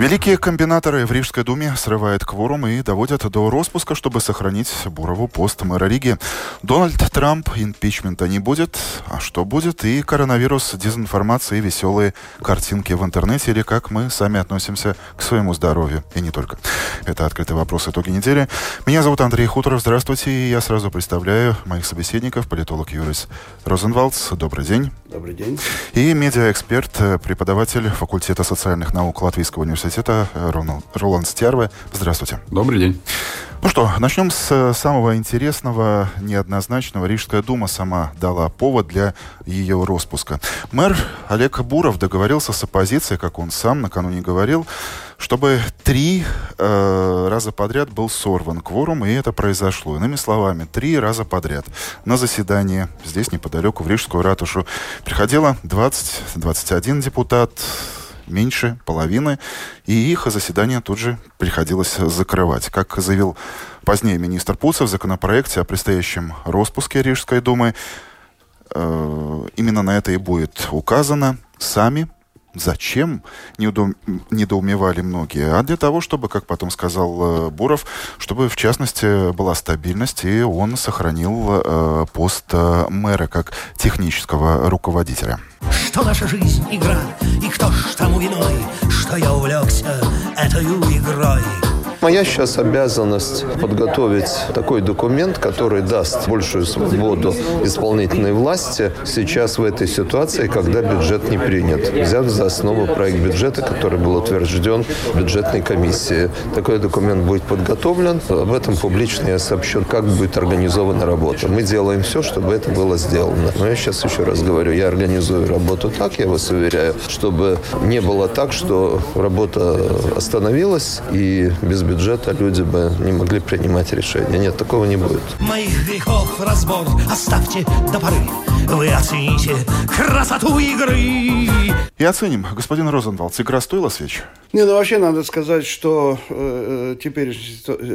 Великие комбинаторы в Рижской думе срывают кворум и доводят до распуска, чтобы сохранить Бурову пост мэра Риги. Дональд Трамп импичмента не будет. А что будет? И коронавирус, дезинформация и веселые картинки в интернете, или как мы сами относимся к своему здоровью. И не только. Это «Открытый вопрос. Итоги недели». Меня зовут Андрей Хуторов. Здравствуйте. И я сразу представляю моих собеседников. Политолог Юрис Розенвалдс. Добрый день. Добрый день. И медиаэксперт, преподаватель факультета социальных наук Латвийского университета университета э, Роланд Стерве. Здравствуйте. Добрый день. Ну что, начнем с э, самого интересного, неоднозначного. Рижская дума сама дала повод для ее распуска. Мэр Олег Буров договорился с оппозицией, как он сам накануне говорил, чтобы три э, раза подряд был сорван кворум, и это произошло. Иными словами, три раза подряд на заседание здесь неподалеку в Рижскую ратушу приходило 20-21 депутат, меньше половины, и их заседание тут же приходилось закрывать. Как заявил позднее министр Пуцев в законопроекте о предстоящем распуске Рижской думы, э, именно на это и будет указано. Сами Зачем? Недоумевали многие. А для того, чтобы, как потом сказал э, Буров, чтобы, в частности, была стабильность, и он сохранил э, пост э, мэра как технического руководителя. Что наша жизнь игра, и кто ж тому виной, что я увлекся этой игрой. Моя сейчас обязанность подготовить такой документ, который даст большую свободу исполнительной власти сейчас в этой ситуации, когда бюджет не принят. Взяв за основу проект бюджета, который был утвержден бюджетной комиссией. Такой документ будет подготовлен. Об этом публично я сообщу, как будет организована работа. Мы делаем все, чтобы это было сделано. Но я сейчас еще раз говорю, я организую работу так, я вас уверяю, чтобы не было так, что работа остановилась и без бюджета люди бы не могли принимать решения. Нет, такого не будет. Моих грехов разбор оставьте до поры. Вы оцените красоту игры. И оценим. Господин Розенвалдс, игра стоила свеч? Не, ну вообще надо сказать, что э, э теперь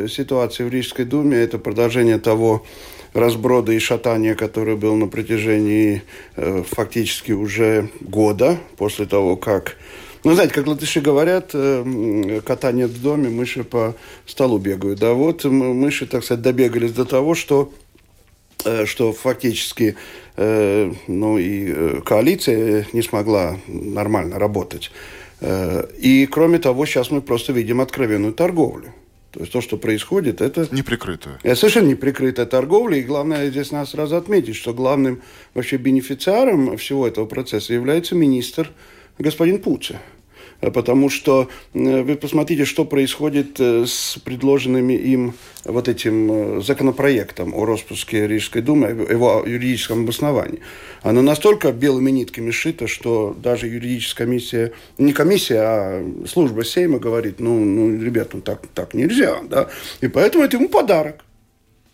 ситуация в Рижской думе – это продолжение того разброда и шатания, который был на протяжении э, фактически уже года после того, как ну, знаете, как латыши говорят, э, кота нет в доме, мыши по столу бегают. Да, вот мыши, так сказать, добегались до того, что э, что фактически э, ну, и коалиция не смогла нормально работать. И, кроме того, сейчас мы просто видим откровенную торговлю. То есть то, что происходит, это... Неприкрытая. Это совершенно неприкрытая торговля. И главное, здесь надо сразу отметить, что главным вообще бенефициаром всего этого процесса является министр господин Пуце. Э, потому что э, вы посмотрите, что происходит э, с предложенными им вот этим законопроектом о распуске Рижской думы, его юридическом обосновании. Оно настолько белыми нитками шито, что даже юридическая комиссия, не комиссия, а служба Сейма говорит, ну, ну ребят, ну так, так нельзя, да, и поэтому это ему подарок.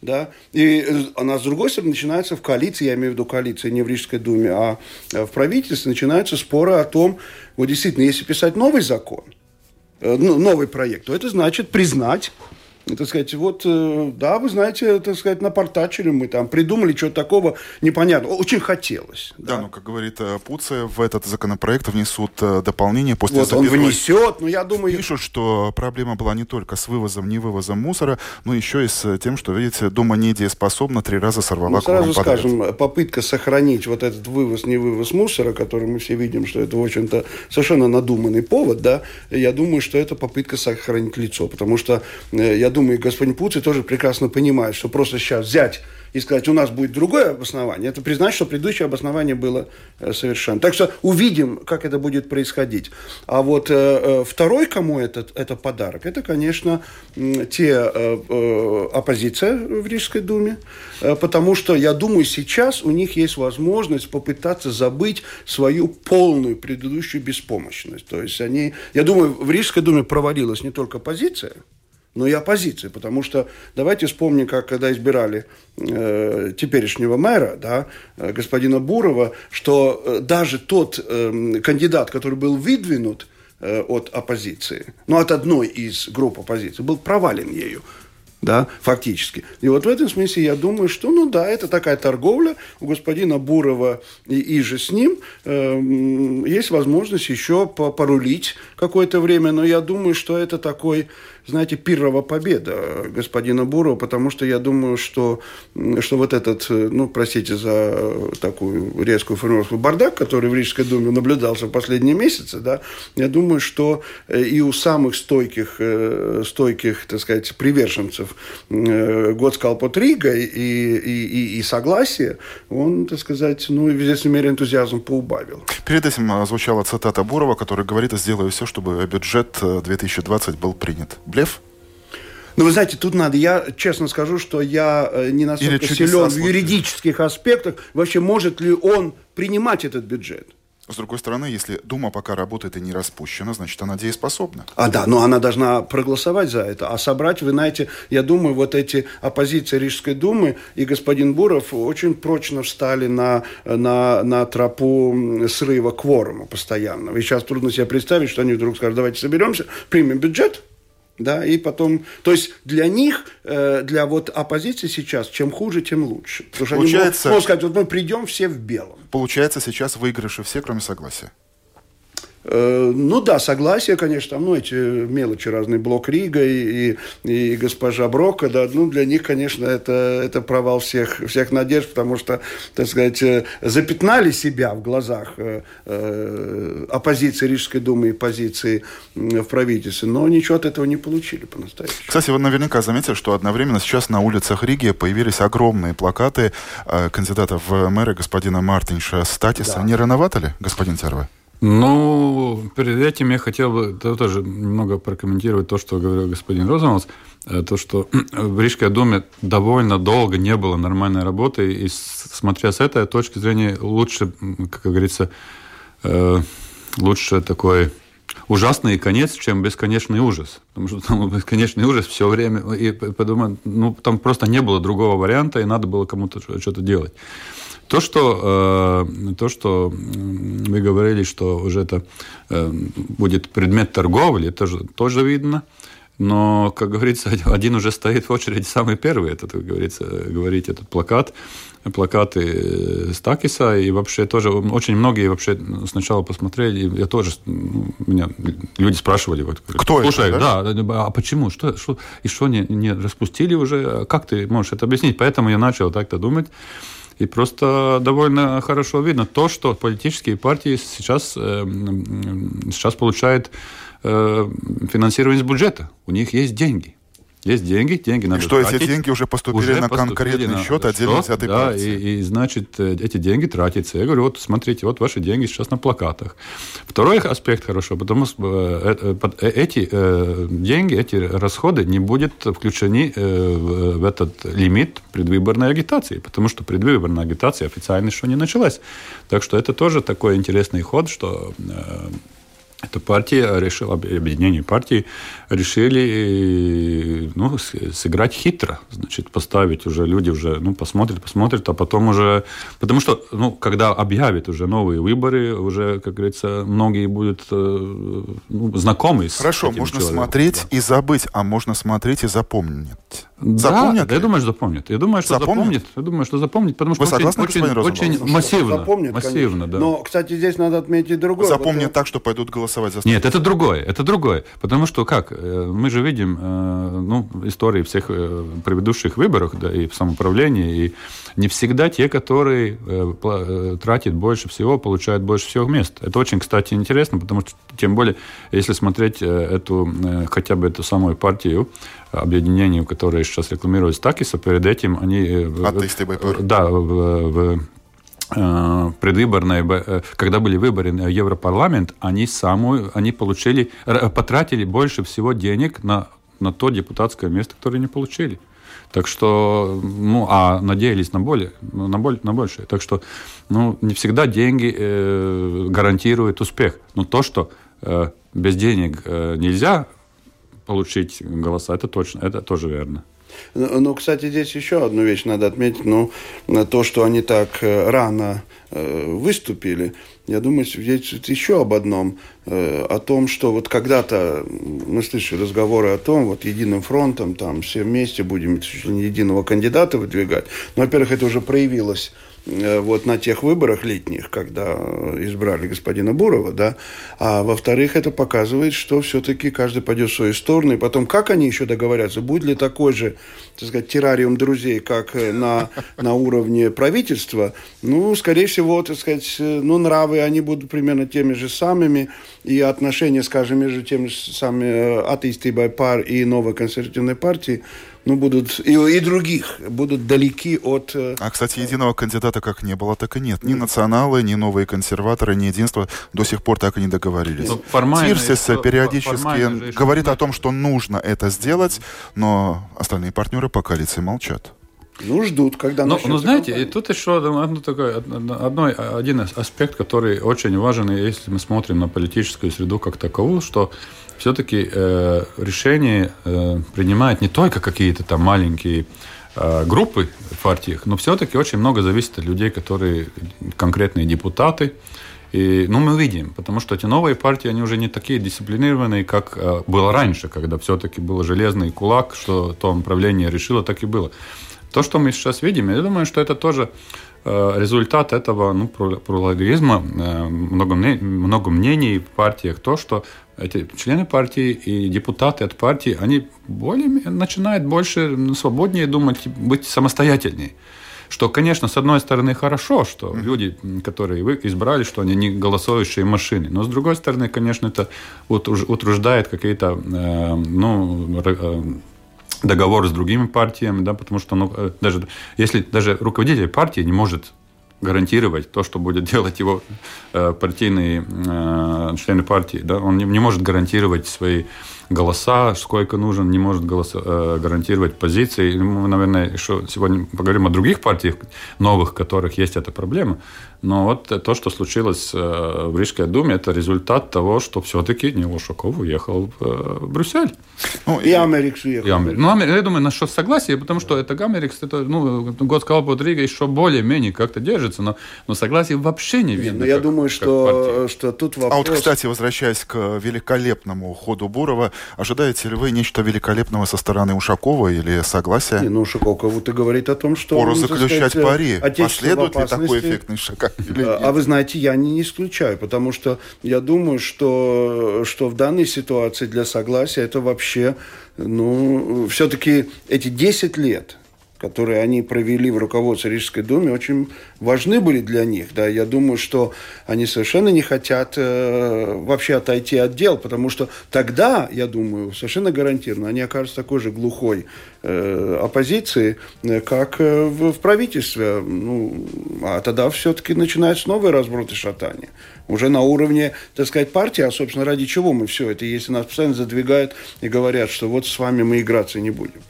Да? И она, с другой стороны, начинается в коалиции, я имею в виду коалиции не в Рижской думе, а в правительстве, начинаются споры о том, вот действительно, если писать новый закон, э, ну, новый проект, то это значит признать так сказать, вот, э, да, вы знаете, так сказать, напортачили мы там, придумали что-то такого непонятного. Очень хотелось. Да, да ну, как говорит э, Пуция, в этот законопроект внесут э, дополнение после Вот он внесет, но я думаю... Пишут, что проблема была не только с вывозом, не вывозом мусора, но еще и с тем, что, видите, Дума недееспособна, три раза сорвала ну, сразу скажем, попытка сохранить вот этот вывоз, не вывоз мусора, который мы все видим, что это, в общем-то, совершенно надуманный повод, да, я думаю, что это попытка сохранить лицо, потому что я думаю, господин Путин тоже прекрасно понимает, что просто сейчас взять и сказать, у нас будет другое обоснование, это признать, что предыдущее обоснование было э, совершенно. Так что увидим, как это будет происходить. А вот э, э второй, кому этот, это подарок, это, конечно, те оппозиция в Рижской думе, потому что, я думаю, сейчас у них есть возможность попытаться забыть свою полную предыдущую беспомощность. То есть они, я думаю, в Рижской думе провалилась не только позиция, но и оппозиции. Потому что давайте вспомним, как когда избирали э, теперешнего мэра, да, э, господина Бурова, что э, даже тот э, кандидат, который был выдвинут э, от оппозиции, ну, от одной из групп оппозиции, был провален ею да, фактически. И вот в этом смысле я думаю, что, ну да, это такая торговля у господина Бурова и, и же с ним э, есть возможность еще порулить какое-то время, но я думаю, что это такой знаете, пирова победа господина Бурова, потому что я думаю, что, что вот этот, ну, простите за такую резкую формулировку, бардак, который в Рижской думе наблюдался в последние месяцы, да, я думаю, что э, и у самых стойких, э, стойких, так сказать, приверженцев э, Готскалпот Рига и, и, и, и согласие, он, так сказать, ну, в известной мере энтузиазм поубавил. Перед этим звучала цитата Бурова, который говорит, сделаю все, чтобы бюджет 2020 был принят. Блеф? Ну, вы знаете, тут надо, я честно скажу, что я э, не настолько силен в юридических аспектах. Вообще, может ли он принимать этот бюджет? С другой стороны, если Дума пока работает и не распущена, значит, она дееспособна. А да, но она должна проголосовать за это. А собрать, вы знаете, я думаю, вот эти оппозиции Рижской Думы и господин Буров очень прочно встали на, на, на тропу срыва кворума постоянного. И сейчас трудно себе представить, что они вдруг скажут, давайте соберемся, примем бюджет, да, и потом, то есть для них, э, для вот оппозиции сейчас, чем хуже, тем лучше. Потому что Получается, они могут сказать, вот мы придем все в белом. Получается, сейчас выигрыши все, кроме согласия. Э, ну да, согласие, конечно, там, ну, эти мелочи разные, Блок Рига и, и, и госпожа Брока, да, ну, для них, конечно, это, это провал всех, всех надежд, потому что, так сказать, э, запятнали себя в глазах э, э, оппозиции Рижской думы и позиции в правительстве, но ничего от этого не получили по-настоящему. Кстати, вы наверняка заметили, что одновременно сейчас на улицах Риги появились огромные плакаты э, кандидата в мэры господина Мартинша Статиса. Да. Не рановато ли, господин Терва? Ну, перед этим я хотел бы тоже немного прокомментировать то, что говорил господин Розенвалдс. Э, то, что в Рижской думе довольно долго не было нормальной работы, и смотря с этой точки зрения, лучше, как говорится, э, лучше такой ужасный конец, чем бесконечный ужас. Потому что там бесконечный ужас все время. И подумал, ну, там просто не было другого варианта, и надо было кому-то что-то делать. То, что, э, то, что вы говорили, что уже это э, будет предмет торговли, это же тоже видно. Но, как говорится, один уже стоит в очереди самый первый, это, как говорится, говорить этот плакат, плакаты Стакиса, и вообще тоже очень многие вообще сначала посмотрели, я тоже, ну, меня люди спрашивали, вот, кто слушай, это, да? да, а почему, что, что и что не, не распустили уже, как ты можешь это объяснить? Поэтому я начал так-то думать, и просто довольно хорошо видно то, что политические партии сейчас, э, сейчас получают э, финансирование из бюджета. У них есть деньги. Есть деньги, деньги надо и что тратить. эти деньги уже поступили уже на поступили конкретный на счет отдельно взятой да, партии. И, и, значит, э, эти деньги тратятся. Я говорю, вот смотрите, вот ваши деньги сейчас на плакатах. Второй аспект хорошо, потому что э, э, эти деньги, эти расходы не будут включены в этот лимит предвыборной агитации, потому что предвыборная агитация официально еще не началась. Так что это тоже такой интересный ход, что эта партия решила, объединение партий решили ну, сыграть хитро. Значит, поставить уже, люди уже ну, посмотрят, посмотрят, а потом уже... Потому что, ну, когда объявят уже новые выборы, уже, как говорится, многие будут э, ну, знакомы с Хорошо, этим можно человеком. смотреть да. и забыть, а можно смотреть и запомнить. Запомнят да, я думаю, что запомнят. Я думаю, что запомнят. запомнит. Я думаю, что запомнит, потому что Вы согласны, очень, очень, очень массивно. Запомнит, массивно да. Но, кстати, здесь надо отметить другое. Запомнят вот, так, что пойдут голосовать за Нет, это другое, это другое. Потому что как? Э, мы же видим э, ну, истории всех э, предыдущих выборов, да, и в самоуправлении, и не всегда те, которые тратят больше всего, получают больше всего мест. Это очень, кстати, интересно, потому что, тем более, если смотреть эту, хотя бы эту самую партию, объединению, которое сейчас рекламирует Стакиса, перед этим они... Атеисты БПР. Да, в, в предвыборные, э, когда были выборы в Европарламент, они, самую, они получили, потратили больше всего денег на, на то депутатское место, которое не получили. Так что, ну, а надеялись на более, на, более, на большее. Так что, ну, не всегда деньги э, гарантируют успех. Но то, что э, без денег э, нельзя получить голоса. Это точно, это тоже верно. Ну, кстати, здесь еще одну вещь надо отметить. Ну, то, что они так э, рано э, выступили, я думаю, здесь еще об одном. Э, о том, что вот когда-то мы слышали разговоры о том, вот единым фронтом, там все вместе будем единого кандидата выдвигать. Но, во-первых, это уже проявилось вот на тех выборах летних, когда избрали господина Бурова, да, а во-вторых, это показывает, что все-таки каждый пойдет в свою сторону, и потом, как они еще договорятся, будет ли такой же, так сказать, террариум друзей, как э, на, на уровне правительства, ну, скорее всего, так сказать, э, ну, нравы, они будут примерно теми же самыми, и отношения, скажем, между теми же самыми атеистой пар и новой консервативной партией, ну, будут и, и других будут далеки от... Э, а, кстати, единого кандидата как не было, так и нет. Ни националы, ни новые консерваторы, ни единство до сих пор так и не договорились. Ну, Тирсис периодически говорит о том, что нужно это сделать, но остальные партнеры по коалиции молчат. Ну, ждут, когда Ну, ну знаете, и тут еще одно, такой, одно, один аспект, который очень важен, если мы смотрим на политическую среду как таковую, что все-таки э, решения э, принимают не только какие-то там маленькие э, группы в партиях, но все-таки очень много зависит от людей, которые конкретные депутаты. И, ну, мы видим, потому что эти новые партии, они уже не такие дисциплинированные, как э, было раньше, когда все-таки был железный кулак, что то направление решило, так и было. То, что мы сейчас видим, я думаю, что это тоже э, результат этого ну, плурализма, э, много, много мнений в партиях, то, что эти члены партии и депутаты от партии, они более, начинают больше свободнее думать, быть самостоятельнее. Что, конечно, с одной стороны хорошо, что люди, которые вы избрали, что они не голосующие машины. Но с другой стороны, конечно, это утруждает какие-то э, ну, договоры с другими партиями, да, потому что ну, э, даже если даже руководитель партии не может гарантировать то, что будет делать его э, партийные э, члены партии. Да? Он не, не может гарантировать свои голоса, сколько нужен, не может голоса, э, гарантировать позиции. Мы, наверное, еще сегодня поговорим о других партиях новых, которых есть эта проблема. Но вот то, что случилось э, в Рижской думе, это результат того, что все-таки Ушаков уехал в, э, в Брюссель. Ну, и Америкс уехал. И Америкс. Ну, я думаю, насчет согласия, потому что это Америкс, это, ну, год сказал Рига еще более-менее как-то держится, но, но согласия вообще не видно. Нет, ну, я как, думаю, что, что тут вопрос... А вот, кстати, возвращаясь к великолепному ходу Бурова, ожидаете ли вы нечто великолепного со стороны Ушакова или согласия? Не, ну, Ушаков как будто говорит о том, что... Пору заключать сказать, пари. Последует ли такой эффектный шаг? А, а вы знаете, я не, не исключаю, потому что я думаю, что, что в данной ситуации для согласия это вообще, ну, все-таки эти 10 лет – которые они провели в руководстве Рижской Думы, очень важны были для них. Да. Я думаю, что они совершенно не хотят э, вообще отойти от дел, потому что тогда, я думаю, совершенно гарантированно, они окажутся такой же глухой э, оппозиции, э, как э, в, в правительстве. Ну, а тогда все-таки начинается новый разброд и шатание. Уже на уровне, так сказать, партии, а, собственно, ради чего мы все это, если нас постоянно задвигают и говорят, что вот с вами мы играться не будем.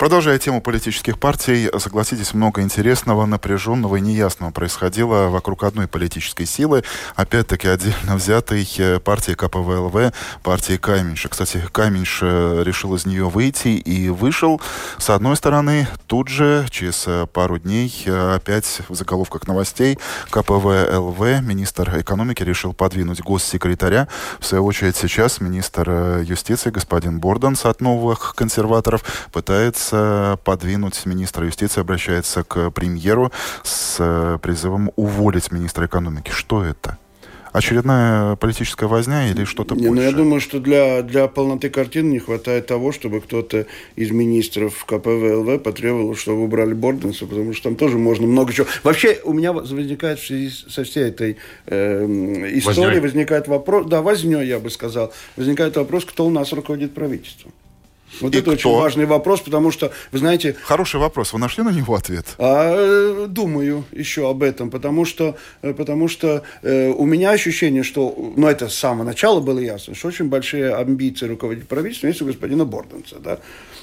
Продолжая тему политических партий, согласитесь, много интересного, напряженного и неясного происходило вокруг одной политической силы, опять-таки отдельно взятой э, партии КПВЛВ, партии Каменьша. Кстати, Каменьш э, решил из нее выйти и вышел. С одной стороны, тут же, через э, пару дней, опять в заголовках новостей, КПВЛВ, министр экономики, решил подвинуть госсекретаря. В свою очередь, сейчас министр юстиции, господин Борданс от новых консерваторов, пытается пытается подвинуть министра юстиции, обращается к премьеру с э, призывом уволить министра экономики. Что это? очередная политическая возня или что-то не, большее? Ну, я думаю, что для, для полноты картины не хватает того, чтобы кто-то из министров КПВЛВ потребовал, чтобы убрали Борденса, потому что там тоже можно много чего. Вообще, у меня возникает в связи со всей этой э, историей, возникает вопрос, да, вознёй, я бы сказал, возникает вопрос, кто у нас руководит правительством. Вот и это кто? очень важный вопрос, потому что, вы знаете... Хороший вопрос. Вы нашли на него ответ? А, думаю еще об этом, потому что, э, потому что э, у меня ощущение, что, ну, это с самого начала было ясно, что очень большие амбиции руководить правительством есть у господина Борденца, да.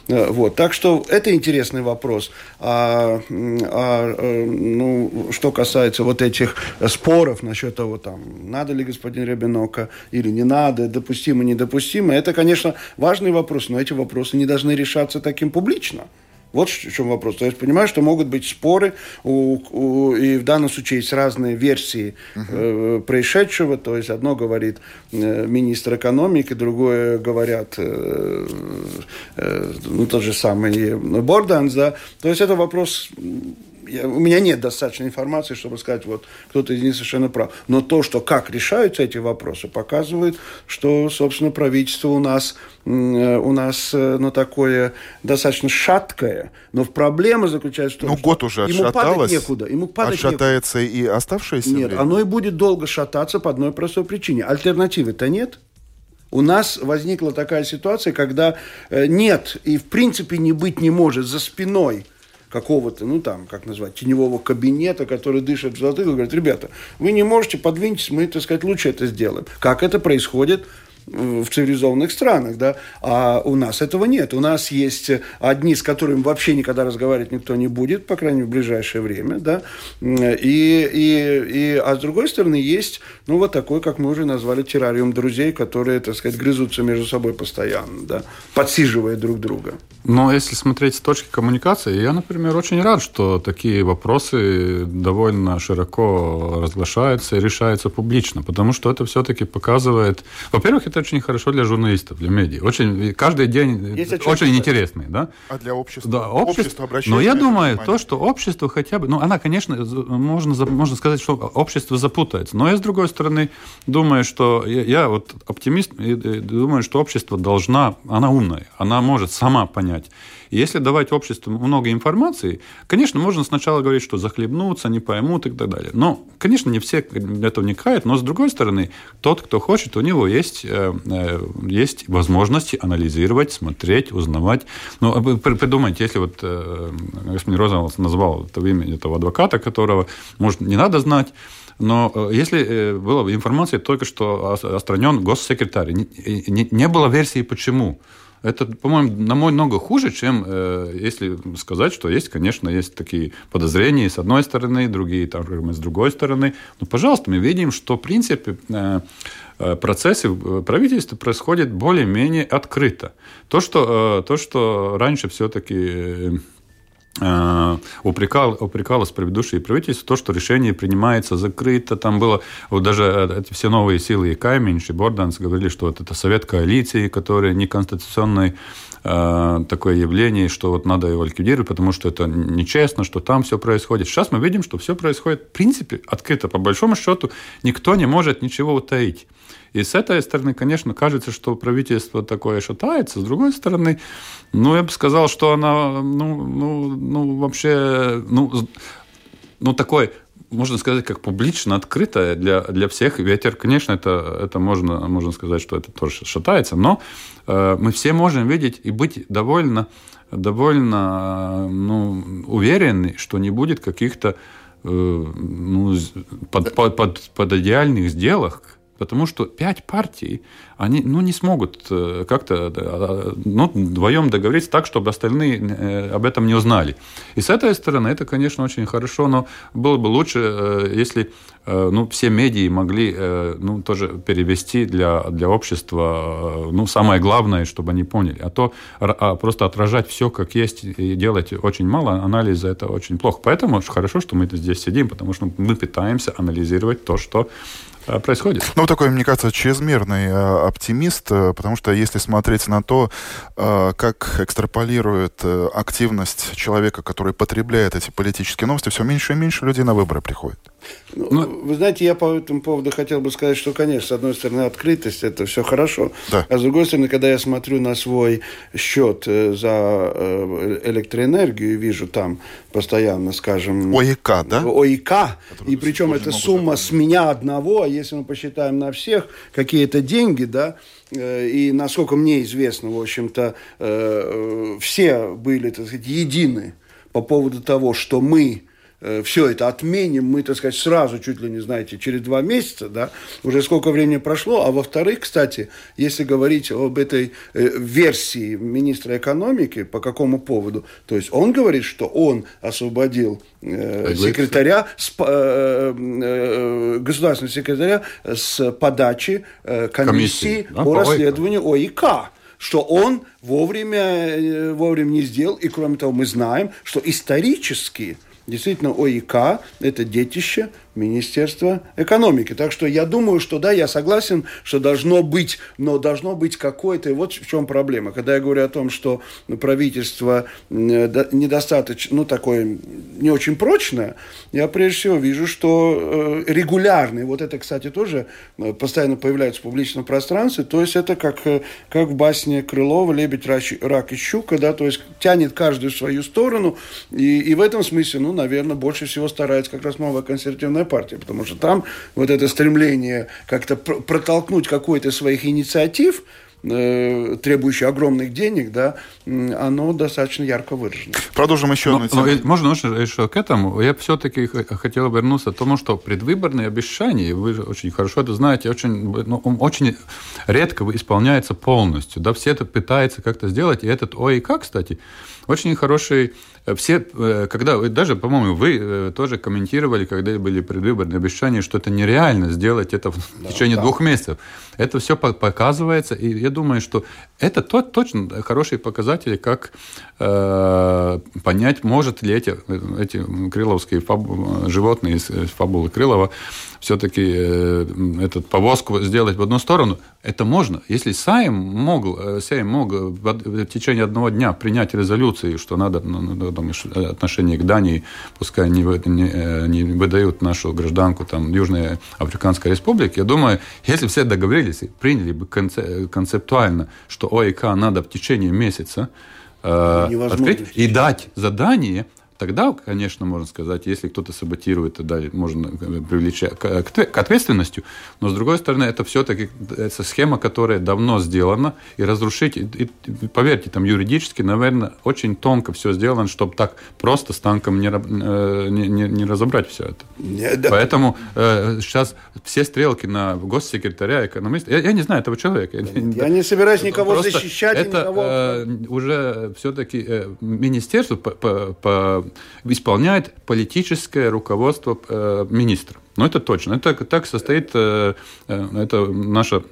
Э, вот. Так что это интересный вопрос. А, а, ну, что касается вот этих споров насчет того, там, надо ли господин Ребенока или не надо, допустимо, недопустимо, это, конечно, важный вопрос, но эти вопросы не должны решаться таким публично. Вот в чем вопрос. То есть понимаю, что могут быть споры, у, у, и в данном случае есть разные версии uh-huh. э, происшедшего. То есть одно говорит э, министр экономики, другое говорят э, э, ну, тот же самый Борданс. Да? То есть это вопрос я, у меня нет достаточно информации, чтобы сказать, вот кто-то из них совершенно прав. Но то, что как решаются эти вопросы, показывает, что, собственно, правительство у нас, э, у нас ну, такое достаточно шаткое. Но проблема заключается в том, ну, год уже ему падать некуда. Ему падать отшатается некуда. и оставшееся Нет, время? оно и будет долго шататься по одной простой причине. Альтернативы-то нет. У нас возникла такая ситуация, когда э, нет и в принципе не быть не может за спиной – какого-то, ну там, как назвать, теневого кабинета, который дышит в затылок, говорит, ребята, вы не можете, подвиньтесь, мы, так сказать, лучше это сделаем. Как это происходит в цивилизованных странах, да, а у нас этого нет. У нас есть одни, с которыми вообще никогда разговаривать никто не будет, по крайней мере, в ближайшее время, да, и, и, и, а с другой стороны есть, ну, вот такой, как мы уже назвали, террариум друзей, которые, так сказать, грызутся между собой постоянно, да, подсиживая друг друга. Но если смотреть с точки коммуникации, я, например, очень рад, что такие вопросы довольно широко разглашаются и решаются публично, потому что это все-таки показывает, во-первых, это это очень хорошо для журналистов, для медиа. Очень, каждый день Есть очень интересный. Да? А для общества? Да, общество, общество Но я думаю, внимание. то, что общество хотя бы... Ну, она, конечно, можно, можно сказать, что общество запутается. Но я, с другой стороны, думаю, что... Я, я вот оптимист и думаю, что общество должна... Она умная, она может сама понять и если давать обществу много информации, конечно, можно сначала говорить, что захлебнутся, не поймут и так далее. Но, конечно, не все это вникают, но, с другой стороны, тот, кто хочет, у него есть, э, э, есть возможности анализировать, смотреть, узнавать. Ну, придумайте, если вот э, господин Розенвалд назвал это имя этого адвоката, которого, может, не надо знать, но если была информация только что отстранен госсекретарь, не, не было версии почему. Это, по-моему, намного хуже, чем э, если сказать, что есть, конечно, есть такие подозрения с одной стороны, другие там, с другой стороны. Но, пожалуйста, мы видим, что, в принципе, э, э процессы в правительстве происходят более-менее открыто. То, что, э, то, что раньше все-таки э, Э, упрекал, упрекалось предыдущее правительство, то, что решение принимается закрыто. Там было вот даже э, эти все новые силы и Кайменш, и Борданс говорили, что вот это совет коалиции, который неконституционный э, такое явление, что вот надо его ликвидировать, потому что это нечестно, что там все происходит. Сейчас мы видим, что все происходит в принципе открыто. По большому счету никто не может ничего утаить. И с этой стороны, конечно, кажется, что правительство такое шатается. С другой стороны, ну, я бы сказал, что она, ну, ну, ну вообще, ну, ну, такой можно сказать, как публично открытое для, для всех. Ветер, конечно, это, это можно, можно сказать, что это тоже шатается, но э, мы все можем видеть и быть довольно, довольно ну, уверены, что не будет каких-то э, ну, под, под, под, под идеальных сделок, потому что пять партий, они ну, не смогут э, как-то а, ну, вдвоем договориться так, чтобы остальные э, об этом не узнали. И с этой стороны это, конечно, очень хорошо, но было бы лучше, э, если ну, все медии могли ну, тоже перевести для, для общества ну, самое главное, чтобы они поняли. А то а просто отражать все как есть и делать очень мало анализа, это очень плохо. Поэтому хорошо, что мы здесь сидим, потому что мы пытаемся анализировать то, что Э, происходит. Ну, такой, мне кажется, чрезмерный э, оптимист, э, потому что если смотреть на то, как экстраполирует активность человека, который потребляет эти политические новости, все меньше и меньше людей на выборы приходит. Ну, ну, вы знаете, я по этому поводу хотел бы сказать, что, конечно, с одной стороны, открытость – это все хорошо, да. а с другой стороны, когда я смотрю на свой счет за электроэнергию и вижу там постоянно, скажем… ОИК, да? ОИК, и причем эта сумма с меня одного, а если мы посчитаем на всех какие-то деньги, да, э, и насколько мне известно, в общем-то, э, все были, так сказать, едины по поводу того, что мы Э, все это отменим, мы, так сказать, сразу, чуть ли не знаете, через два месяца, да, уже сколько времени прошло, а во-вторых, кстати, если говорить об этой э, версии министра экономики, по какому поводу, то есть он говорит, что он освободил э, секретаря, с, э, э, государственного секретаря с подачи э, комиссии, комиссии. Да, по, по расследованию ОИК что он вовремя, э, вовремя не сделал. И кроме того, мы знаем, что исторически Действительно, ОИК – это детище Министерства экономики. Так что я думаю, что да, я согласен, что должно быть, но должно быть какое-то, и вот в чем проблема. Когда я говорю о том, что правительство недостаточно, ну, такое не очень прочное, я прежде всего вижу, что э, регулярный, вот это, кстати, тоже э, постоянно появляется в публичном пространстве, то есть это как, э, как в басне Крылова «Лебедь, рак и щука», да, то есть тянет каждую в свою сторону, и, и в этом смысле, ну, наверное, больше всего старается как раз новая консервативная партия, потому что там вот это стремление как-то протолкнуть какой-то своих инициатив, э, требующий огромных денег, да, оно достаточно ярко выражено. Продолжим еще одну тему. Можно еще к этому? Я все-таки хотел вернуться к тому, что предвыборные обещания, вы же очень хорошо это знаете, очень, ну, очень редко исполняется полностью. Да, все это пытаются как-то сделать. И этот ОИК, кстати, очень хороший все, э, когда, даже, по-моему, вы э, тоже комментировали, когда были предвыборные обещания, что это нереально сделать это в да, течение да. двух месяцев. Это все показывается, и я думаю, что это тот, точно хорошие показатели, как э, понять, может ли эти, эти крыловские фаб, животные из фабулы Крылова все-таки э, этот повозку сделать в одну сторону, это можно. Если Сайм мог, э, Сайм мог в течение одного дня принять резолюцию, что надо ну, ну там, отношение к Дании, пускай не, не, э, не выдают нашу гражданку там, Южной Африканской Республики, я думаю, если все договорились и приняли бы концептуально, что ОИК надо в течение месяца э, открыть и дать задание Тогда, конечно, можно сказать, если кто-то саботирует, тогда можно привлечь к ответственности. Но, с другой стороны, это все-таки это схема, которая давно сделана, и разрушить, и, поверьте, там юридически, наверное, очень тонко все сделано, чтобы так просто с танком не, э, не, не, не разобрать все это. Нет, да. Поэтому э, сейчас все стрелки на госсекретаря, экономиста, я, я не знаю этого человека. Я не собираюсь никого Просто защищать. Это никого... э, уже все-таки э, министерство по, по, по исполняет политическое руководство э, министра. Но это точно. Это так состоит, э, э, это наша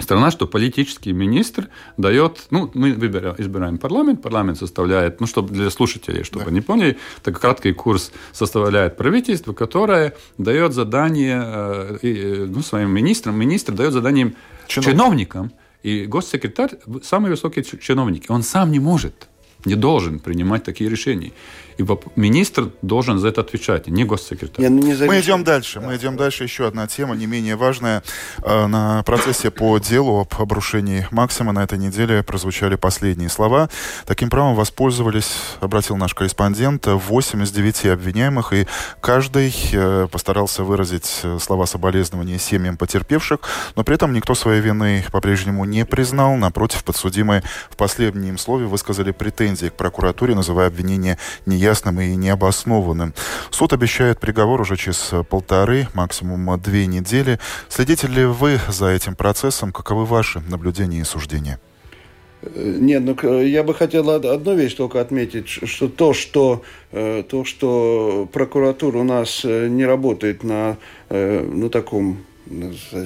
страна, что политический министр дает, ну, мы выбираем, избираем парламент, парламент составляет, ну, чтобы для слушателей, чтобы да. они поняли, так краткий курс составляет правительство, которое дает задание ну, своим министрам, министр дает задание Чиновник. чиновникам, и госсекретарь самый высокий чиновник, он сам не может не должен принимать такие решения. И министр должен за это отвечать, не госсекретарь. Не, ну не мы идем дальше. Да. Мы идем дальше. Еще одна тема, не менее важная. Э, на процессе по делу об обрушении Максима на этой неделе прозвучали последние слова. Таким правом воспользовались, обратил наш корреспондент, 8 из 9 обвиняемых, и каждый э, постарался выразить э, слова соболезнования семьям потерпевших, но при этом никто своей вины по-прежнему не признал. Напротив, подсудимые в последнем слове высказали претензии к прокуратуре, называя обвинение не неясным и необоснованным. Суд обещает приговор уже через полторы, максимум две недели. Следите ли вы за этим процессом? Каковы ваши наблюдения и суждения? Нет, ну я бы хотел одну вещь только отметить, что то, что, э, то, что прокуратура у нас э, не работает на э, ну, таком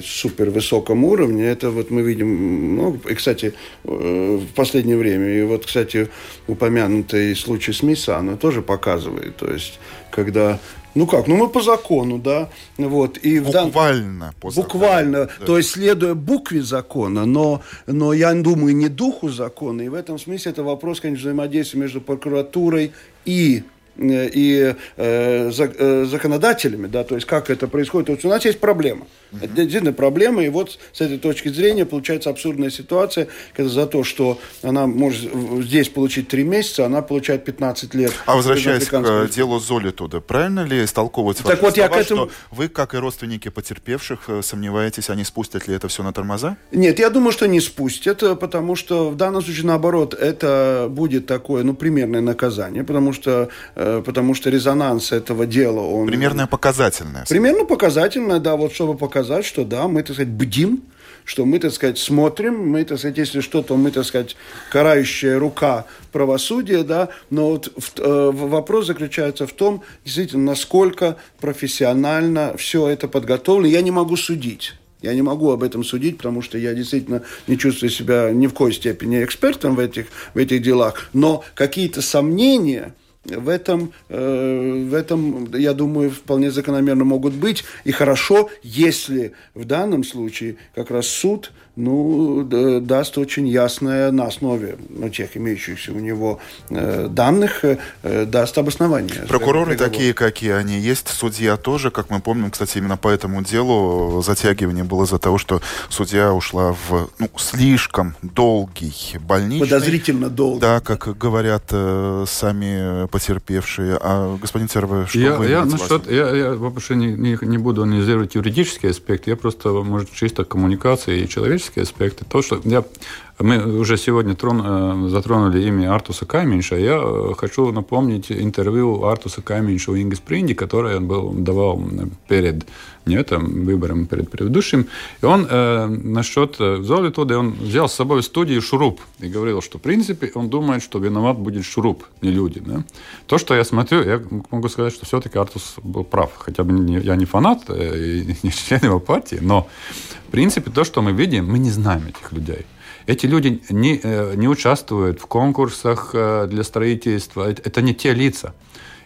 супер высоком уровне. Это вот мы видим много. И, кстати, э, в последнее время, и вот, кстати, упомянутый случай с Мисано тоже показывает. То есть, когда ну как, ну мы по закону, да, вот и буквально дан... по буквально, да. то есть следуя букве закона, но, но я думаю не духу закона, и в этом смысле это вопрос, конечно, взаимодействия между прокуратурой и и законодателями, да, то есть как это происходит. То есть у нас есть проблема. Это действительно проблема, и вот с этой точки зрения получается абсурдная ситуация, когда за то, что она может здесь получить 3 месяца, она получает 15 лет. А возвращаясь к делу Золи туда, правильно ли истолковывать так вот слова, я к этому... что вы, как и родственники потерпевших, э, сомневаетесь, они спустят ли это все на тормоза? Нет, я думаю, что не спустят, э, потому что в данном случае, наоборот, это будет такое, ну, примерное наказание, потому что, э, потому что резонанс этого дела, он... Примерное показательное. Примерно показательное, да, вот чтобы показать показать, что да, мы, так сказать, бдим, что мы, так сказать, смотрим, мы, так сказать, если что-то, мы, так сказать, карающая рука правосудия, да, но вот в, э, вопрос заключается в том, действительно, насколько профессионально все это подготовлено. Я не могу судить. Я не могу об этом судить, потому что я действительно не чувствую себя ни в коей степени экспертом в этих, в этих делах. Но какие-то сомнения – в этом, э, в этом, я думаю, вполне закономерно могут быть. И хорошо, если в данном случае как раз суд ну, даст очень ясное на основе ну, тех имеющихся у него э, данных, э, даст обоснование. Прокуроры такие, какие они есть, судья тоже, как мы помним, кстати, именно по этому делу затягивание было из-за того, что судья ушла в ну, слишком долгий больничный. Подозрительно долгий. Да, как говорят э, сами потерпевшие. А господин Тервы, что я, вы я, насчет, я, я вообще не, не, не буду анализировать юридический аспект, я просто, может, чисто коммуникации и человеческий человеческие аспекты. То, что я, мы уже сегодня э, затронули имя Артуса Каменша. Я э, хочу напомнить интервью Артуса Каменша у Инги Спринди, которое он был, давал перед не там, выбором перед предыдущим. И он э, насчет э, Золитуды, он взял с собой в студию шуруп и говорил, что в принципе он думает, что виноват будет шуруп, не люди. Да? То, что я смотрю, я могу сказать, что все-таки Артус был прав. Хотя бы не, я не фанат э, и не член его партии, но в принципе то, что мы видим, мы не знаем этих людей. Эти люди не, э, не участвуют в конкурсах для строительства. Это не те лица.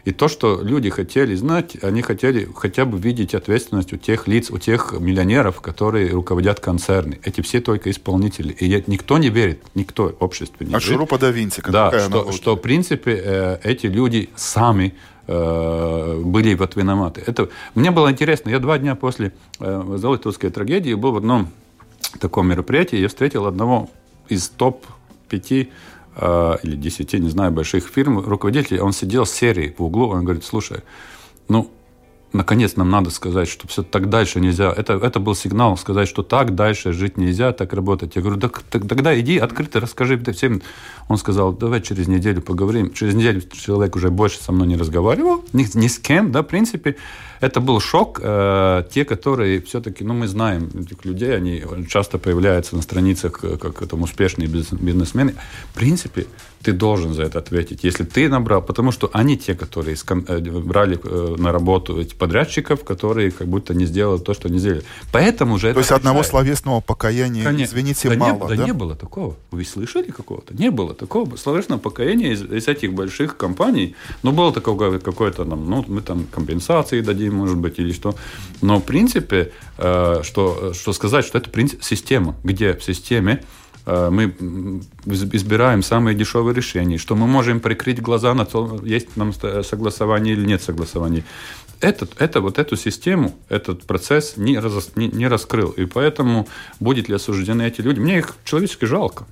И то, что люди хотели знать, они хотели хотя бы видеть ответственность у тех лиц, у тех миллионеров, которые руководят концерны. Эти все только исполнители. И никто не верит, никто в обществе не а верит. А Шурупа да Винти, Да, что, что в принципе э, эти люди сами э, были вот виноваты. Это, мне было интересно, я два дня после э, Золотовской трагедии был в одном таком мероприятии, я встретил одного из топ-5 э, или 10, не знаю, больших фирм, руководитель, он сидел с серией в углу, он говорит, слушай, ну, наконец нам надо сказать, что все так дальше нельзя. Это, это был сигнал сказать, что так дальше жить нельзя, так работать. Я говорю, так, так, тогда иди открыто расскажи всем. Он сказал, давай через неделю поговорим. Через неделю человек уже больше со мной не разговаривал, ни, ни с кем, да, в принципе это был шок. Э, те, которые все-таки, ну, мы знаем этих людей, они часто появляются на страницах э, как там успешные бизнесмены. В принципе, ты должен за это ответить. Если ты набрал, потому что они те, которые э, брали на работу этих подрядчиков, которые как будто не сделали то, что не сделали. Поэтому же То есть одного решает. словесного покаяния, Конечно. извините, да мало, не, да? Да не было такого. Вы слышали какого-то? Не было такого. Словесного покаяния из, из этих больших компаний. Ну, было такое какое-то, ну, мы там компенсации дадим, может быть, или что. Но, в принципе, э, что, что сказать, что это принцип, система, где в системе э, мы избираем самые дешевые решения, что мы можем прикрыть глаза на то, есть нам согласование или нет согласования. Этот, это, вот эту систему, этот процесс не, раз, не, не раскрыл. И поэтому будет ли осуждены эти люди? Мне их человечески жалко.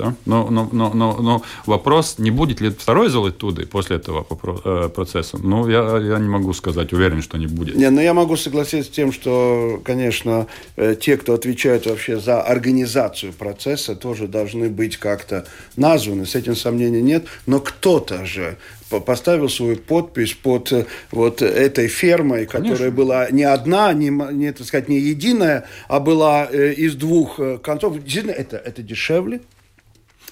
Да? Но, но, но, но, но вопрос, не будет ли второй Золотуды после этого э, процесса, ну, я, я не могу сказать, уверен, что не будет. Не, но я могу согласиться с тем, что, конечно, э, те, кто отвечают вообще за организацию процесса, тоже должны быть как-то названы, с этим сомнений нет, но кто-то же поставил свою подпись под э, вот этой фермой, Конечно. которая была не одна, не, не, так сказать, не единая, а была из двух концов. Действительно, это, это дешевле,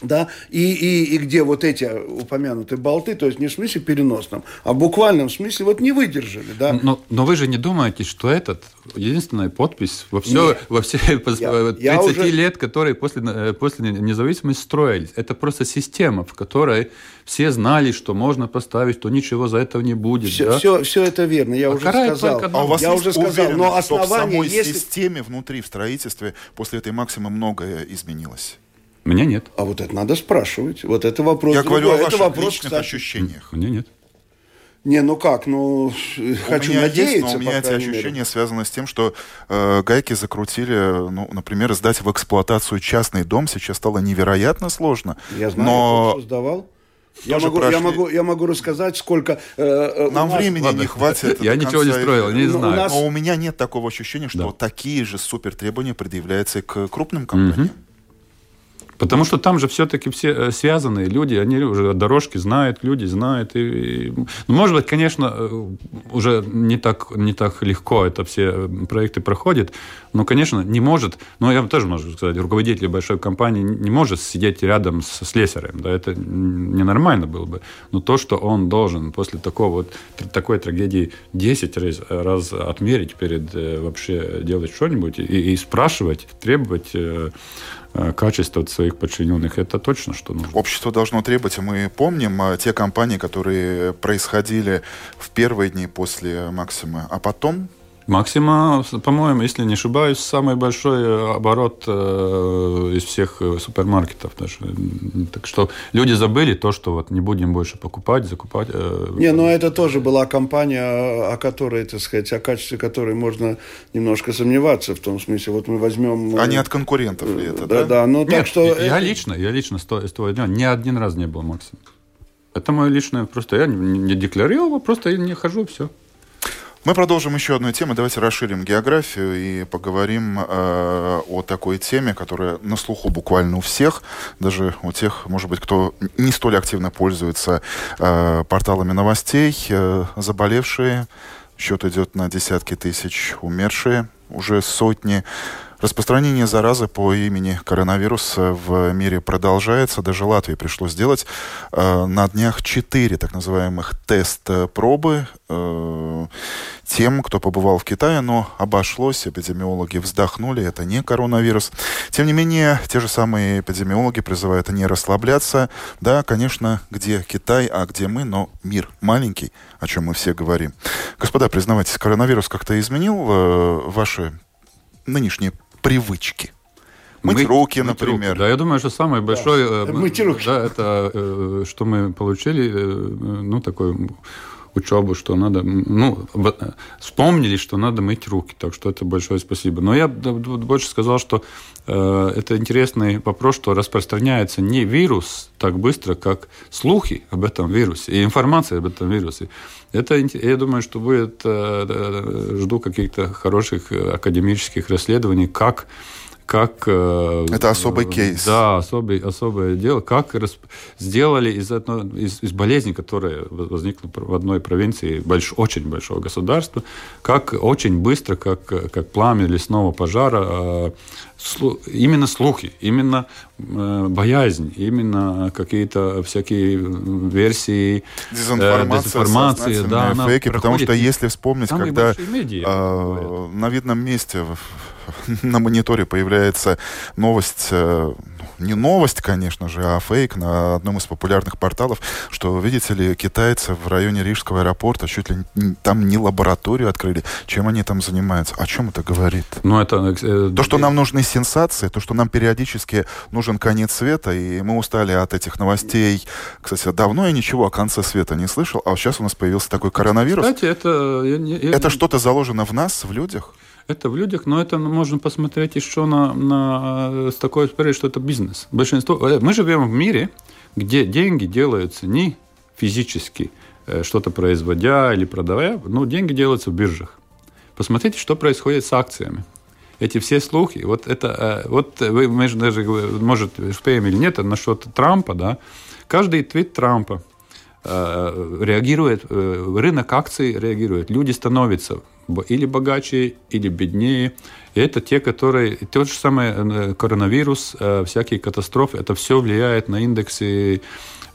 да, и, и, и где вот эти упомянутые болты, то есть не в смысле переносном, а в буквальном смысле вот не выдержали, да. Но, но вы же не думаете, что этот единственная подпись во все, Нет. во все я, 30 я уже... лет, которые после, э, после независимости строились, это просто система, в которой все знали, что можно поставить, что ничего за этого не будет. Все, да? все, все это верно, я а уже сказал. А у вас я уже сказал, но основание, в самой если... системе внутри, в строительстве, после этой максимы многое изменилось? Меня нет. А вот это надо спрашивать. Вот это вопрос. Я другой. говорю о это ваших вопрос, личных кстати. ощущениях. Мне нет. Не, ну как, ну хочу меня надеяться. Есть, но у меня эти ощущения мере. связаны с тем, что э, гайки закрутили, ну, например, сдать в эксплуатацию частный дом сейчас стало невероятно сложно. Я знаю, но... я сдавал. Я могу, я, могу, я могу рассказать, сколько... Э, э Нам нас... времени Ладно. не хватит. Я ничего не строил, не знаю. Но, но у меня нет такого ощущения, что да. такие же супер требования предъявляются к крупным компаниям. Угу. Потому что там же все-таки все э, связанные люди, они уже дорожки знают, люди знают. И, ну, может быть, конечно, э, уже не так, не так легко это все э, проекты проходят, но, конечно, не может, ну, я тоже могу сказать, руководитель большой компании не может сидеть рядом с слесарем, да, это ненормально было бы. Но то, что он должен после такого вот, такой трагедии 10 раз, раз отмерить перед вообще делать что-нибудь и, и спрашивать, требовать Э, качество своих подчиненных, это точно что нужно. Общество должно требовать, и мы помним э, те компании, которые происходили в первые дни после Максима, а потом Максима, по-моему, если не ошибаюсь, самый большой э, оборот э, из всех э, супермаркетов даже. Так что люди забыли то, что вот не будем больше покупать, закупать. Э, не, но это тоже была компания, о которой, так сказать, о качестве которой можно немножко сомневаться, в том смысле, вот мы возьмем... А не от конкурентов ли это, да? Да, да, ну так что... Я лично, я лично с того дня ни один раз не был Максим. Это мое личное, просто я не декларировал, просто я не хожу, все. Мы продолжим еще одну тему. Давайте расширим географию и поговорим э, о такой теме, которая на слуху буквально у всех, даже у тех, может быть, кто не столь активно пользуется э, порталами новостей. Э, заболевшие, счет идет на десятки тысяч, умершие уже сотни. Распространение заразы по имени коронавирус в мире продолжается. Даже Латвии пришлось сделать э, на днях четыре так называемых тест-пробы э, тем, кто побывал в Китае, но обошлось. Эпидемиологи вздохнули, это не коронавирус. Тем не менее, те же самые эпидемиологи призывают не расслабляться. Да, конечно, где Китай, а где мы, но мир маленький, о чем мы все говорим. Господа, признавайтесь, коронавирус как-то изменил э, ваши нынешние привычки. Мыть, мыть руки, например. Руки. Да, я думаю, что самое большое... Да, э, мыть руки. Да, это э, что мы получили, э, ну, такой учебу, что надо, ну, вспомнили, что надо мыть руки, так что это большое спасибо. Но я больше сказал, что э, это интересный вопрос, что распространяется не вирус так быстро, как слухи об этом вирусе и информация об этом вирусе. Это, я думаю, что будет, э, жду каких-то хороших академических расследований, как как... Э, Это особый кейс. Да, особый, особое дело. Как расп... сделали из, одной, из, из болезни, которая возникла в одной провинции больш, очень большого государства, как очень быстро, как, как пламя лесного пожара, э, слу, именно слухи, именно э, боязнь, именно какие-то всякие версии дезинформация, дезинформации, да, фейки, потому что если вспомнить, когда медиа, э, на видном месте на мониторе появляется новость, э, не новость, конечно же, а фейк на одном из популярных порталов, что, видите ли, китайцы в районе Рижского аэропорта чуть ли там не лабораторию открыли. Чем они там занимаются? О чем это говорит? Ну, это... Э, то, что нам нужны сенсации, то, что нам периодически нужен конец света, и мы устали от этих новостей. Кстати, давно я ничего о конце света не слышал, а сейчас у нас появился такой коронавирус. Кстати, это... Я, я... Это что-то заложено в нас, в людях? Это в людях, но это можно посмотреть еще на, на, с такой смотреть, что это бизнес. Большинство, э, мы живем в мире, где деньги делаются не физически, э, что-то производя или продавая, но деньги делаются в биржах. Посмотрите, что происходит с акциями. Эти все слухи, вот это, э, вот вы, мы даже, может, успеем или нет, насчет Трампа, да, каждый твит Трампа реагирует, рынок акций реагирует, люди становятся или богаче, или беднее. И это те, которые... То же самое э, коронавирус, э, всякие катастрофы, это все влияет на индексы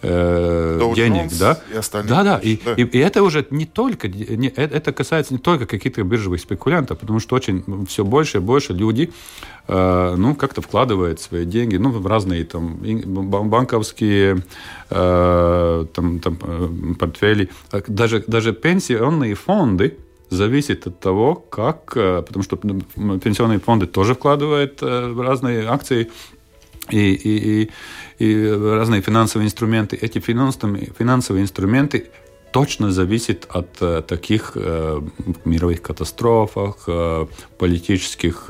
э, денег, да? И да, да. И, да. И, и это уже не только, не, э, это касается не только каких-то биржевых спекулянтов, потому что очень все больше и больше люди, э, ну, как-то вкладывают свои деньги, ну, в разные там банковские э, там, там, портфели, даже, даже пенсионные фонды, зависит от того, как, э, потому что пенсионные фонды тоже вкладывают э, в разные акции и, и, и, и разные финансовые инструменты. Эти финансовые, инструменты точно зависит от э, таких мировых катастрофах, политических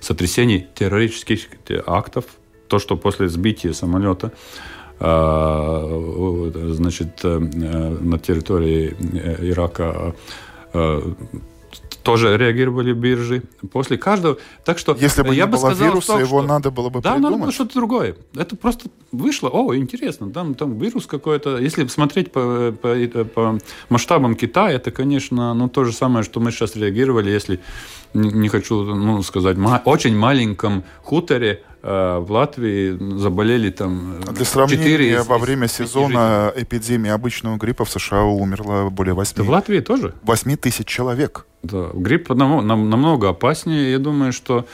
сотрясений, террористических актов. То, что после сбития самолета значит, на территории Ирака тоже реагировали биржи после каждого. Так что если бы я не бы было сказал, вируса, том, его что... надо было бы да, придумать. надо было что-то другое. Это просто вышло. О, интересно, там, там вирус какой-то. Если смотреть по, по, по масштабам Китая, это, конечно, ну, то же самое, что мы сейчас реагировали, если не, не хочу ну, сказать, ма- очень маленьком хуторе э, в Латвии заболели там А Для сравнения, 4 из- во время сезона эпидемии обычного гриппа в США умерло более 8, жителей. В Латвии тоже? 8 тысяч человек. Да, грипп нам- намного опаснее. Я думаю, что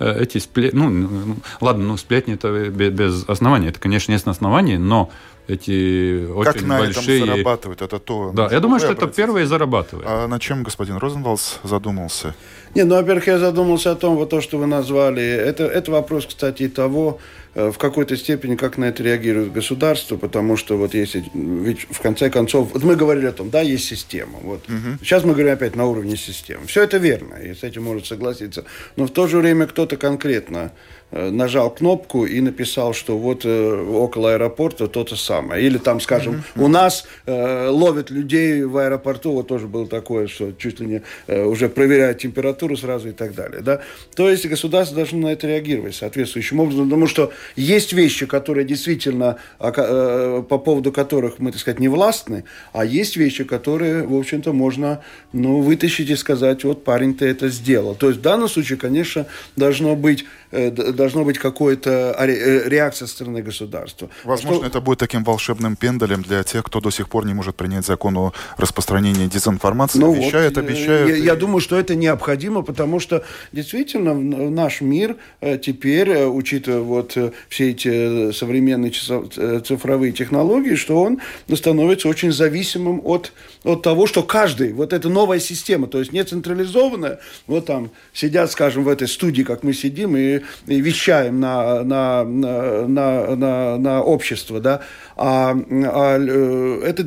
э, эти сплетни... Ну, ладно, ну, сплетни это бе- без основания. Это, конечно, есть основания, но эти как очень на большие... этом зарабатывают? Это то. Да, я думаю, что это обратите. первые зарабатывают. А на чем господин Розенвалдс задумался? Не, ну, во-первых, я задумался о том, вот то, что вы назвали. Это, это вопрос, кстати, и того, э, в какой-то степени, как на это реагирует государство, потому что вот если, ведь в конце концов, вот мы говорили о том, да, есть система. Вот. Сейчас мы говорим опять на уровне системы. Все это верно, и с этим может согласиться. Но в то же время кто-то конкретно нажал кнопку и написал, что вот э, около аэропорта то-то самое. Или там, скажем, у нас э, ловят людей в аэропорту, вот тоже было такое, что чуть ли не э, уже проверяют температуру сразу и так далее. Да? То есть государство должно на это реагировать соответствующим образом, потому что есть вещи, которые действительно, э, по поводу которых мы, так сказать, не властны, а есть вещи, которые, в общем-то, можно ну, вытащить и сказать, вот парень-то это сделал. То есть в данном случае, конечно, должно быть, э, должно быть какая-то аре- э, реакция со стороны государства. Возможно, Что- это будет таким волшебным пенделем для тех, кто до сих пор не может принять закон о распространении дезинформации. Ну обещают, вот, э, обещают. Я, и- я думаю, что это необходимо, потому что действительно наш мир э, теперь, э, учитывая вот э, все эти э, современные э, цифровые технологии, что он становится очень зависимым от, от того, что каждый, вот эта новая система, то есть не централизованная, вот там сидят, скажем, в этой студии, как мы сидим, и, и вещаем на, на, на, на, на, общество, да, а, а, э, это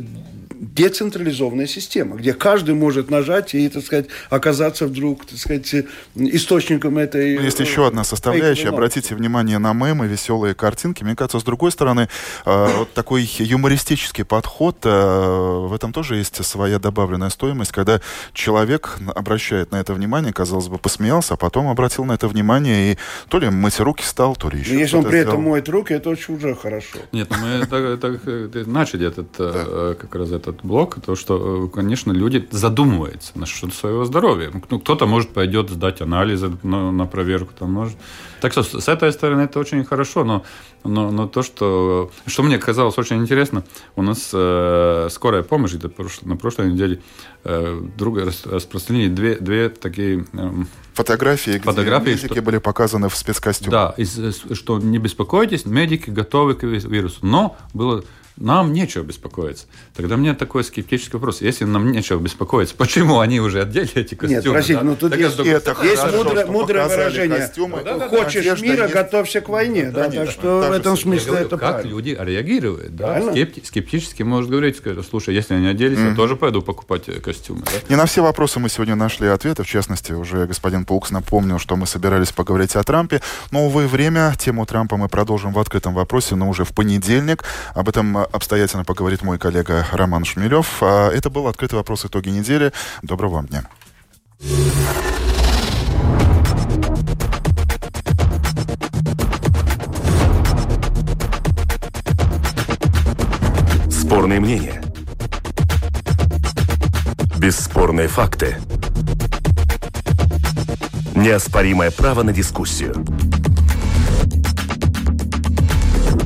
децентрализованная система, где каждый может нажать и, так сказать, оказаться вдруг, так сказать, источником этой... Ну, Есть еще одна составляющая. Обратите внимание на мемы, веселые картинки. Мне кажется, с другой стороны, э, вот такой юмористический подход, э, в этом тоже есть своя добавленная стоимость, когда человек обращает на это внимание, казалось бы, посмеялся, а потом обратил на это внимание и то ли мыть руки стал, то ли еще Но если он при этом сделал. моет руки, это очень уже хорошо. Нет, ну мы так, так, э, начали этот, э, как раз этот блок, то, что, э, конечно, люди задумываются насчет своего здоровья. Ну, кто-то, может, пойдет сдать анализы на, на проверку, там, может. Так что с этой стороны это очень хорошо, но, но, но то, что, что мне казалось очень интересно, у нас э, скорая помощь где-то прош- на прошлой неделе э, вдруг рас- распространили две, две такие эм, Фотографии, где Фотографии, медики что- были показаны в спецкостюмах. да, из- из- что не беспокойтесь, медики готовы к ви- вирусу. Но было нам нечего беспокоиться. Тогда мне такой скептический вопрос. Если нам нечего беспокоиться, почему они уже одели эти костюмы? Нет, простите, да? ну тут Так есть, это это есть хорошо, мудрое, мудрое выражение. костюмы. Да, да, да. Хочешь Одежда мира, нет. готовься к войне. Да, Конечно, так что в этом смысле говорю, это как правильно. люди реагируют. Да? Скепти- скептически может говорить, сказать, слушай, если они оделись, я тоже пойду покупать э, костюмы. да? Не на все вопросы мы сегодня нашли ответы. В частности, уже господин Паукс напомнил, что мы собирались поговорить о Трампе. Но, увы, время. Тему Трампа мы продолжим в открытом вопросе, но уже в понедельник. Об этом э, обстоятельно поговорит мой коллега Роман Шмелев. А Это был открытый вопрос итоги недели. Доброго вам дня. Спорные мнения. Бесспорные факты. Неоспоримое право на дискуссию.